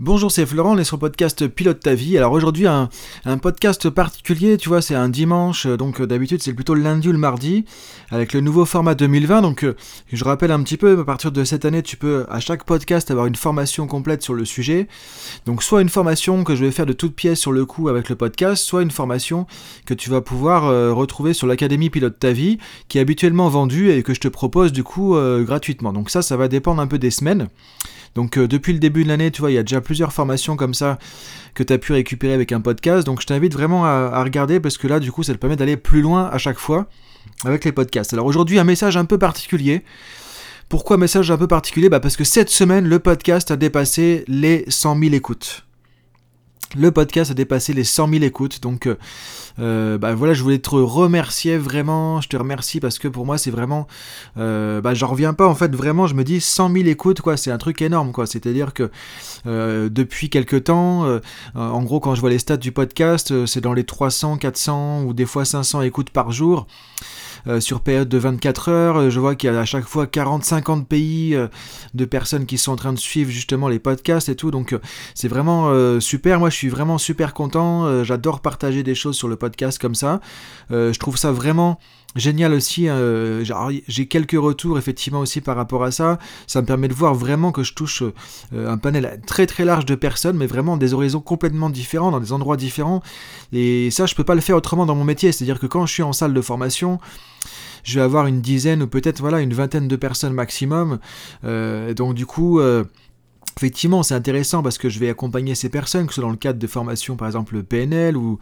Bonjour, c'est Florent, on est sur le podcast Pilote ta vie. Alors aujourd'hui, un, podcast particulier, tu vois, c'est un dimanche, euh, donc euh, d'habitude c'est plutôt le lundi ou le mardi, avec le nouveau format 2020. Donc euh, je rappelle un petit peu, à partir de cette année, tu peux à chaque podcast avoir une formation complète sur le sujet. Donc soit une formation que je vais faire de toutes pièces sur le coup avec le podcast, soit une formation que tu vas pouvoir retrouver sur l'Académie Pilote ta vie, qui est habituellement vendue et que je te propose du coup gratuitement. Donc ça, ça va dépendre un peu des semaines. Donc depuis le début de l'année, tu vois, il y a déjà plusieurs formations comme ça que tu as pu récupérer avec un podcast. Donc je t'invite vraiment à, regarder parce que là, du coup, ça te permet d'aller plus loin à chaque fois avec les podcasts. Alors aujourd'hui, un message un peu particulier. Pourquoi message un peu particulier? Bah Parce que cette semaine, le podcast a dépassé les 100 000 écoutes. Le podcast a dépassé les 100 000 écoutes, donc euh, euh, bah voilà, je voulais te remercier vraiment, je te remercie parce que pour moi c'est vraiment, euh, bah j'en reviens pas en fait, vraiment, je me dis 100 000 écoutes quoi, c'est un truc énorme quoi, c'est-à-dire que euh, depuis quelques temps, en gros quand je vois les stats du podcast, c'est dans les 300, 400 ou des fois 500 écoutes par jour. Euh, sur période de 24 heures. Je vois qu'il y a à chaque fois 40-50 pays euh, de personnes qui sont en train de suivre justement les podcasts et tout. Donc euh, c'est vraiment super. Moi je suis vraiment super content. J'adore partager des choses sur le podcast comme ça. je trouve ça vraiment génial aussi. J'ai quelques retours effectivement aussi par rapport à ça. Ça me permet de voir vraiment que je touche un panel très très large de personnes, mais vraiment des horizons complètement différents, dans des endroits différents. Et ça, je peux pas le faire autrement dans mon métier. C'est-à-dire que quand je suis en salle de formation, je vais avoir une dizaine ou peut-être voilà une vingtaine de personnes maximum. Euh, donc du coup. Euh, effectivement, c'est intéressant parce que je vais accompagner ces personnes, que ce soit dans le cadre de formations, par exemple PNL ou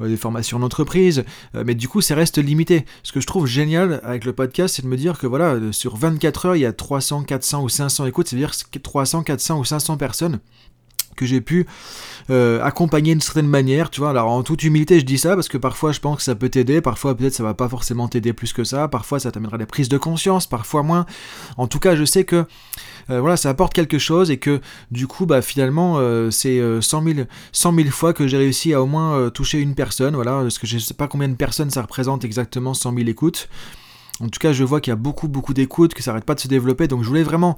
euh, des formations d'entreprise, mais du coup, ça reste limité. Ce que je trouve génial avec le podcast, c'est de me dire que voilà, sur 24 heures, il y a 300, 400 ou 500 écoutes, c'est-à-dire 300, 400 ou 500 personnes que j'ai pu euh, accompagner d'une certaine manière, tu vois. Alors en toute humilité, je dis ça parce que parfois je pense que ça peut t'aider, parfois peut-être ça va pas forcément t'aider plus que ça, parfois ça t'amènera des prises de conscience, parfois moins. En tout cas, je sais que euh, voilà, ça apporte quelque chose et que du coup, bah finalement, euh, c'est 100 000, 100 000 fois que j'ai réussi à au moins toucher une personne, voilà, parce que je sais pas combien de personnes ça représente exactement 100 000 écoutes. En tout cas, je vois qu'il y a beaucoup, beaucoup d'écoutes, que ça n'arrête pas de se développer. Donc, je voulais vraiment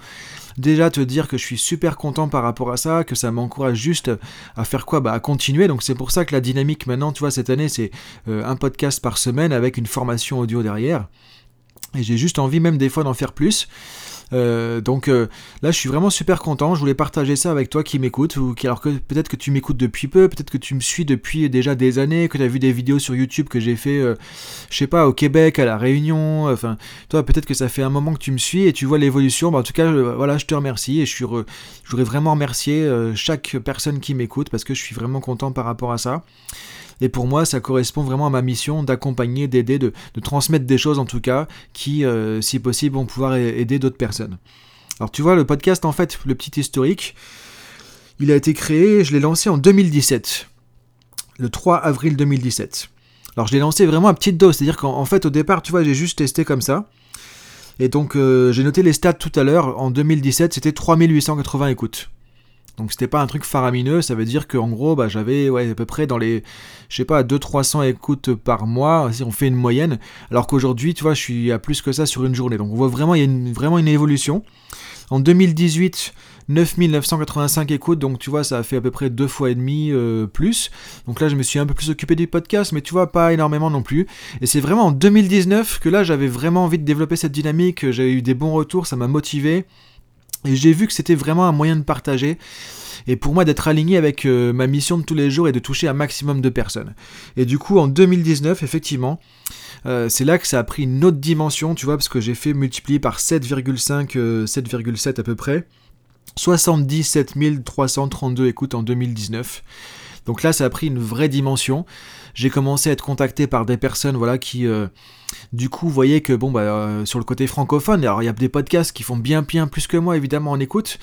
déjà te dire que je suis super content par rapport à ça, que ça m'encourage juste à faire quoi? Bah, à continuer. Donc, c'est pour ça que la dynamique maintenant, tu vois, cette année, c'est euh, un podcast par semaine avec une formation audio derrière. Et j'ai juste envie même des fois d'en faire plus. Euh, donc euh, là, je suis vraiment super content. Je voulais partager ça avec toi qui m'écoute, alors que peut-être que tu m'écoutes depuis peu, peut-être que tu me suis depuis déjà des années, que tu as vu des vidéos sur YouTube que j'ai fait, euh, je sais pas, au Québec, à la Réunion. Enfin, toi, peut-être que ça fait un moment que tu me suis et tu vois l'évolution. Bah, en tout cas, voilà, je te remercie et je suis, je voudrais vraiment remercier chaque personne qui m'écoute parce que je suis vraiment content par rapport à ça. Et pour moi, ça correspond vraiment à ma mission d'accompagner, d'aider, de, transmettre des choses en tout cas qui, euh, si possible, vont pouvoir aider d'autres personnes. Alors tu vois, le podcast, en fait, le petit historique, il a été créé, je l'ai lancé en 2017, le 3 avril 2017. Alors je l'ai lancé vraiment à petite dose, c'est-à-dire qu'en fait au départ, tu vois, j'ai juste testé comme ça. Et donc euh, j'ai noté les stats tout à l'heure, en 2017 c'était 3880 écoutes. Donc c'était pas un truc faramineux, ça veut dire qu'en gros bah, j'avais ouais, à peu près dans les, je sais pas, 200-300 écoutes par mois, si on fait une moyenne, alors qu'aujourd'hui tu vois je suis à plus que ça sur une journée. Donc on voit vraiment, il y a vraiment une évolution. En 2018, 9985 écoutes, donc tu vois, ça a fait à peu près deux fois et demi euh, plus. Donc là, je me suis un peu plus occupé du podcast, mais tu vois, pas énormément non plus. Et c'est vraiment en 2019 que là, j'avais vraiment envie de développer cette dynamique, j'avais eu des bons retours, ça m'a motivé. Et j'ai vu que c'était vraiment un moyen de partager. Et pour moi, d'être aligné avec euh, ma mission de tous les jours et de toucher un maximum de personnes. Et du coup, en 2019, effectivement, euh, c'est là que ça a pris une autre dimension, tu vois, parce que j'ai fait multiplier par 7,5, 7,7 euh, à peu près. 77 332 écoutes en 2019. Donc là, ça a pris une vraie dimension. J'ai commencé à être contacté par des personnes, voilà, qui, du coup, voyaient que, bon, bah, sur le côté francophone, alors il y a des podcasts qui font bien, bien plus que moi, évidemment, en écoute.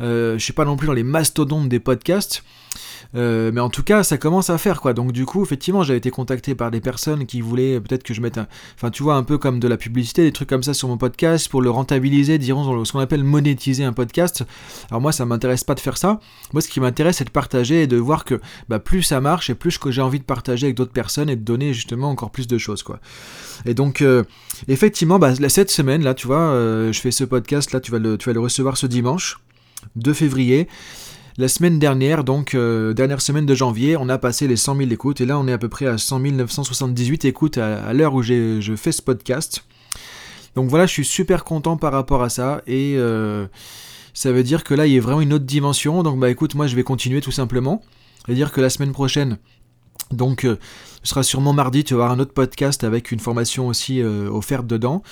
Euh, je suis pas non plus dans les mastodontes des podcasts. Euh, mais en tout cas, ça commence à faire quoi. Donc du coup, effectivement, j'avais été contacté par des personnes qui voulaient peut-être que je mette un, enfin tu vois, un peu comme de la publicité, des trucs comme ça sur mon podcast pour le rentabiliser, dirons ce qu'on appelle monétiser un podcast. Alors moi, ça m'intéresse pas de faire ça. Moi, ce qui m'intéresse, c'est de partager et de voir que bah, plus ça marche et plus j'ai envie de partager avec d'autres personnes et de donner justement encore plus de choses quoi. Et donc euh, effectivement, bah, cette semaine là, tu vois, je fais ce podcast là, tu vas le, recevoir ce dimanche. 2 février. la semaine dernière, donc dernière semaine de janvier, on a passé les 100 000 écoutes et là on est à peu près à 100 978 écoutes à, l'heure où je fais ce podcast. Donc voilà, je suis super content par rapport à ça et ça veut dire que là il y a vraiment une autre dimension. Donc bah écoute, moi je vais continuer tout simplement. C'est-à-dire que la semaine prochaine, donc, euh, ce sera sûrement mardi, tu vas avoir un autre podcast avec une formation aussi euh, offerte dedans.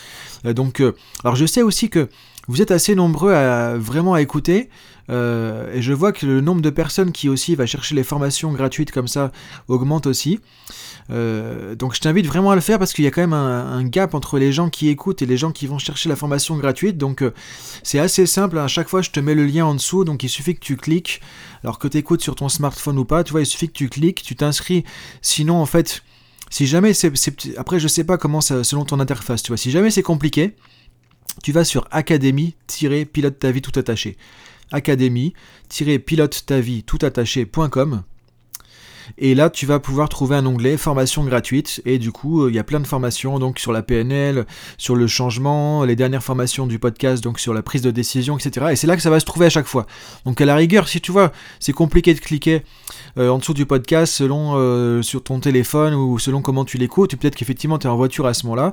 Euh, donc, alors je sais aussi que vous êtes assez nombreux à vraiment à écouter. et je vois que le nombre de personnes qui aussi va chercher les formations gratuites comme ça augmente aussi. Euh, donc je t'invite vraiment à le faire parce qu'il y a quand même un, gap entre les gens qui écoutent et les gens qui vont chercher la formation gratuite. Donc euh, c'est assez simple, à chaque fois je te mets le lien en dessous, donc il suffit que tu cliques, alors que tu écoutes sur ton smartphone ou pas, tu vois, il suffit que tu cliques, tu t'inscris. Sinon en fait, si jamais c'est... Après je sais pas comment ça, selon ton interface, tu vois, si jamais c'est compliqué, tu vas sur académie-pilote ta vie tout attaché académie-pilote ta vie tout attaché.com et là, tu vas pouvoir trouver un onglet formation gratuite. Et du coup, euh, il y a plein de formations donc sur la PNL, sur le changement, les dernières formations du podcast, donc sur la prise de décision, etc. Et c'est là que ça va se trouver à chaque fois. Donc à la rigueur, si tu vois, c'est compliqué de cliquer euh, en dessous du podcast selon euh, sur ton téléphone ou selon comment tu l'écoutes, peut-être qu'effectivement tu es en voiture à ce moment-là,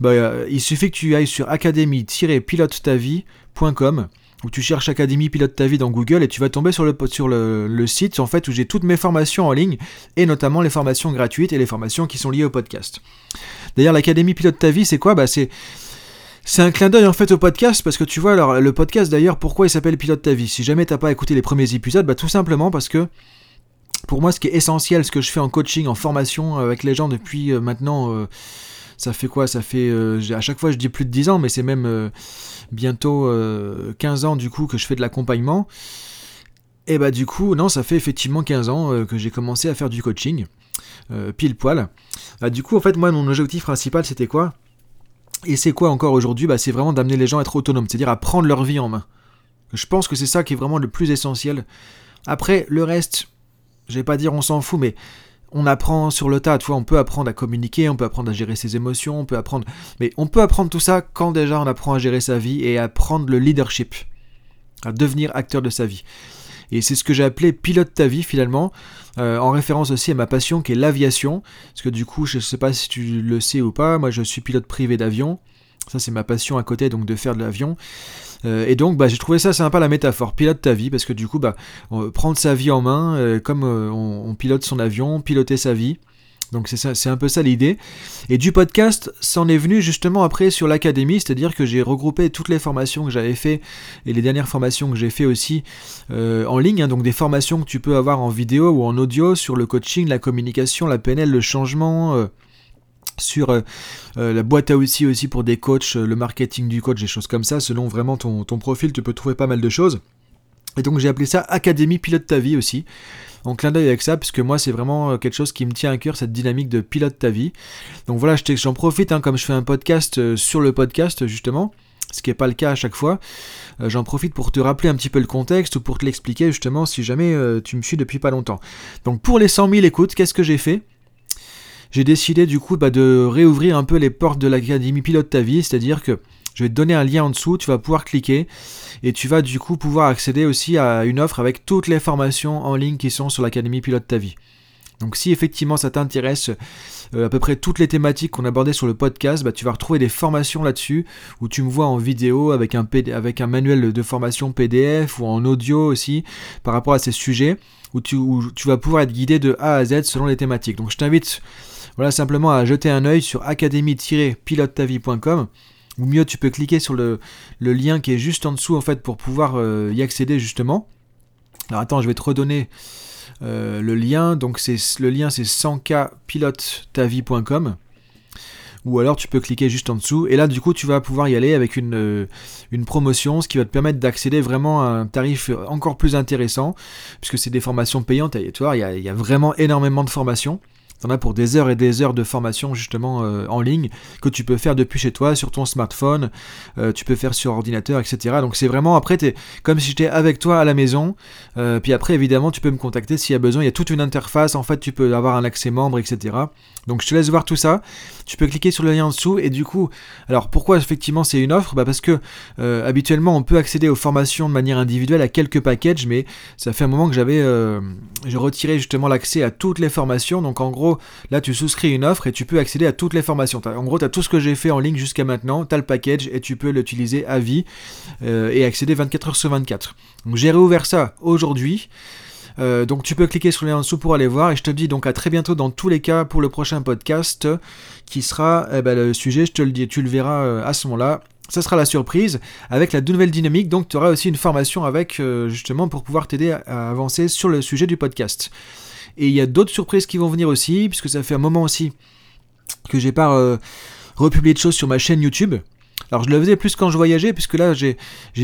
bah, il suffit que tu ailles sur académie-pilote-ta-vie.com où tu cherches Académie Pilote ta vie dans Google et tu vas tomber sur le, sur le, site en fait où j'ai toutes mes formations en ligne et notamment les formations gratuites et les formations qui sont liées au podcast. D'ailleurs l'Académie Pilote ta vie c'est quoi? Bah c'est c'est un clin d'œil en fait au podcast parce que tu vois alors le podcast d'ailleurs pourquoi il s'appelle Pilote ta vie? Si jamais t'as pas écouté les premiers épisodes, bah tout simplement parce que pour moi ce qui est essentiel, ce que je fais en coaching, en formation avec les gens depuis euh, maintenant euh, ça fait quoi? Ça fait. Euh, à chaque fois, je dis plus de 10 ans, mais c'est même euh, bientôt 15 euh, ans du coup que je fais de l'accompagnement. Et bah, du coup, non, ça fait effectivement 15 ans que j'ai commencé à faire du coaching, pile poil. Bah, du coup, en fait, moi, mon objectif principal, c'était quoi? Et c'est quoi encore aujourd'hui? Bah, C'est vraiment d'amener les gens à être autonomes, c'est-à-dire à prendre leur vie en main. Je pense que c'est ça qui est vraiment le plus essentiel. Après, le reste, je vais pas dire on s'en fout, mais on apprend sur le tas, tu vois, on peut apprendre à communiquer, on peut apprendre à gérer ses émotions, on peut apprendre... Mais on peut apprendre tout ça quand déjà on apprend à gérer sa vie et à prendre le leadership, à devenir acteur de sa vie. Et c'est ce que j'ai appelé pilote ta vie finalement, euh, en référence aussi à ma passion qui est l'aviation. Parce que du coup, je ne sais pas si tu le sais ou pas, moi je suis pilote privé d'avion. Ça c'est ma passion à côté, donc de faire de l'avion. Euh, et donc, bah, j'ai trouvé ça sympa la métaphore, pilote ta vie, parce que du coup, bah, prendre sa vie en main, euh, comme euh, on, pilote son avion, piloter sa vie. Donc c'est un peu ça l'idée. Et du podcast, s'en est venu justement après sur l'académie, c'est-à-dire que j'ai regroupé toutes les formations que j'avais fait et les dernières formations que j'ai fait aussi en ligne, hein. donc des formations que tu peux avoir en vidéo ou en audio sur le coaching, la communication, la PNL, le changement sur euh, euh, la boîte à outils aussi pour des coachs, euh, le marketing du coach, des choses comme ça. Selon vraiment ton, profil, tu peux trouver pas mal de choses. Et donc j'ai appelé ça Académie Pilote ta vie aussi. En clin d'œil avec ça, puisque moi c'est vraiment quelque chose qui me tient à cœur, cette dynamique de pilote ta vie. Donc voilà, j'en profite, hein, comme je fais un podcast sur le podcast justement, ce qui n'est pas le cas à chaque fois. J'en profite pour te rappeler un petit peu le contexte ou pour te l'expliquer justement si jamais tu me suis depuis pas longtemps. Donc pour les 100 000 écoutes, qu'est-ce que j'ai fait? J'ai décidé du coup bah, de réouvrir un peu les portes de l'Académie Pilote ta vie, c'est-à-dire que je vais te donner un lien en dessous, tu vas pouvoir cliquer et tu vas du coup pouvoir accéder aussi à une offre avec toutes les formations en ligne qui sont sur l'Académie Pilote ta vie. Donc si effectivement ça t'intéresse, euh, à peu près toutes les thématiques qu'on abordait sur le podcast, bah, tu vas retrouver des formations là-dessus, où tu me vois en vidéo avec un, avec un manuel de formation PDF ou en audio aussi par rapport à ces sujets, où tu, où tu vas pouvoir être guidé de A à Z selon les thématiques. Donc je t'invite voilà simplement à jeter un œil sur académie-pilotetavie.com ou mieux tu peux cliquer sur le, lien qui est juste en dessous en fait pour pouvoir euh, y accéder justement. Alors attends, je vais te redonner euh, le lien. Donc c'est le lien c'est 100kpilotetavie.com ou alors tu peux cliquer juste en dessous et là du coup tu vas pouvoir y aller avec une, euh, une promotion ce qui va te permettre d'accéder vraiment à un tarif encore plus intéressant puisque c'est des formations payantes et tu vois il y a vraiment énormément de formations T'en as pour des heures et des heures de formation justement euh, en ligne que tu peux faire depuis chez toi, sur ton smartphone, euh, tu peux faire sur ordinateur, etc. Donc c'est vraiment après, es comme si j'étais avec toi à la maison. Euh, puis après, évidemment, tu peux me contacter s'il y a besoin. Il y a toute une interface, en fait, tu peux avoir un accès membre, etc. Donc je te laisse voir tout ça. Tu peux cliquer sur le lien en dessous et du coup, alors pourquoi effectivement c'est une offre? Bah Parce que habituellement on peut accéder aux formations de manière individuelle à quelques packages, mais ça fait un moment que j'avais, j'ai retiré justement l'accès à toutes les formations. Donc en gros là, tu souscris une offre et tu peux accéder à toutes les formations. En gros, tu as tout ce que j'ai fait en ligne jusqu'à maintenant, tu as le package et tu peux l'utiliser à vie euh, et accéder 24 heures sur 24. Donc j'ai réouvert ça aujourd'hui. Euh, donc tu peux cliquer sur le lien en dessous pour aller voir et je te dis donc à très bientôt dans tous les cas pour le prochain podcast qui sera eh ben, le sujet, je te le dis, tu le verras euh, à ce moment-là. Ça sera la surprise avec la nouvelle dynamique. Donc tu auras aussi une formation avec justement pour pouvoir t'aider à avancer sur le sujet du podcast. Et il y a d'autres surprises qui vont venir aussi, puisque ça fait un moment aussi que j'ai pas euh, republié de choses sur ma chaîne YouTube. Alors je le faisais plus quand je voyageais, puisque là j'ai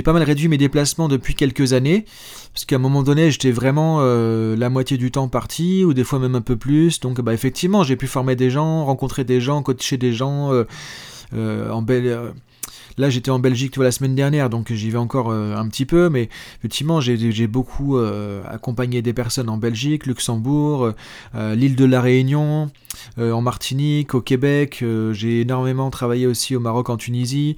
pas mal réduit mes déplacements depuis quelques années, parce qu'à un moment donné j'étais vraiment euh, la moitié du temps parti, ou des fois même un peu plus. Donc bah, effectivement j'ai pu former des gens, rencontrer des gens, coacher des gens euh, en belle Là, j'étais en Belgique la semaine dernière, donc j'y vais encore euh, un petit peu, mais effectivement, j'ai beaucoup euh, accompagné des personnes en Belgique, Luxembourg, euh, l'île de la Réunion, en Martinique, au Québec. j'ai énormément travaillé aussi au Maroc, en Tunisie.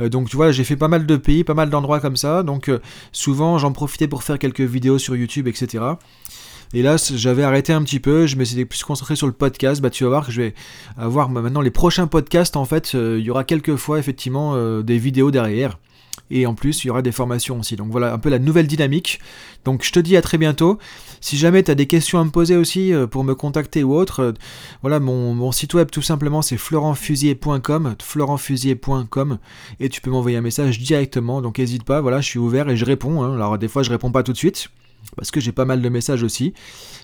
donc, tu vois, j'ai fait pas mal de pays, pas mal d'endroits comme ça. Donc, souvent, j'en profitais pour faire quelques vidéos sur YouTube, etc. Et là, j'avais arrêté un petit peu, je me suis plus concentré sur le podcast. Bah, tu vas voir que je vais avoir maintenant les prochains podcasts. En fait, euh, il y aura quelques fois effectivement euh, des vidéos derrière. Et en plus, il y aura des formations aussi. Donc voilà un peu la nouvelle dynamique. Donc je te dis à très bientôt. Si jamais tu as des questions à me poser aussi euh, pour me contacter ou autre, voilà mon, site web tout simplement c'est florentfusier.com, florentfusier.com et tu peux m'envoyer un message directement. Donc n'hésite pas, voilà, je suis ouvert et je réponds. Hein. Alors des fois je réponds pas tout de suite parce que j'ai pas mal de messages aussi,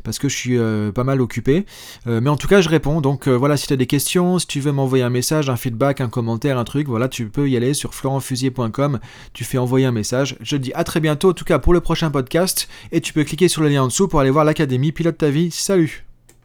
parce que je suis euh, pas mal occupé. Euh, mais en tout cas, je réponds. Donc euh, voilà, si tu as des questions, si tu veux m'envoyer un message, un feedback, un commentaire, un truc, voilà, tu peux y aller sur florentfusier.com, tu fais envoyer un message. Je te dis à très bientôt, en tout cas pour le prochain podcast, et tu peux cliquer sur le lien en dessous pour aller voir l'académie Pilote ta vie. Salut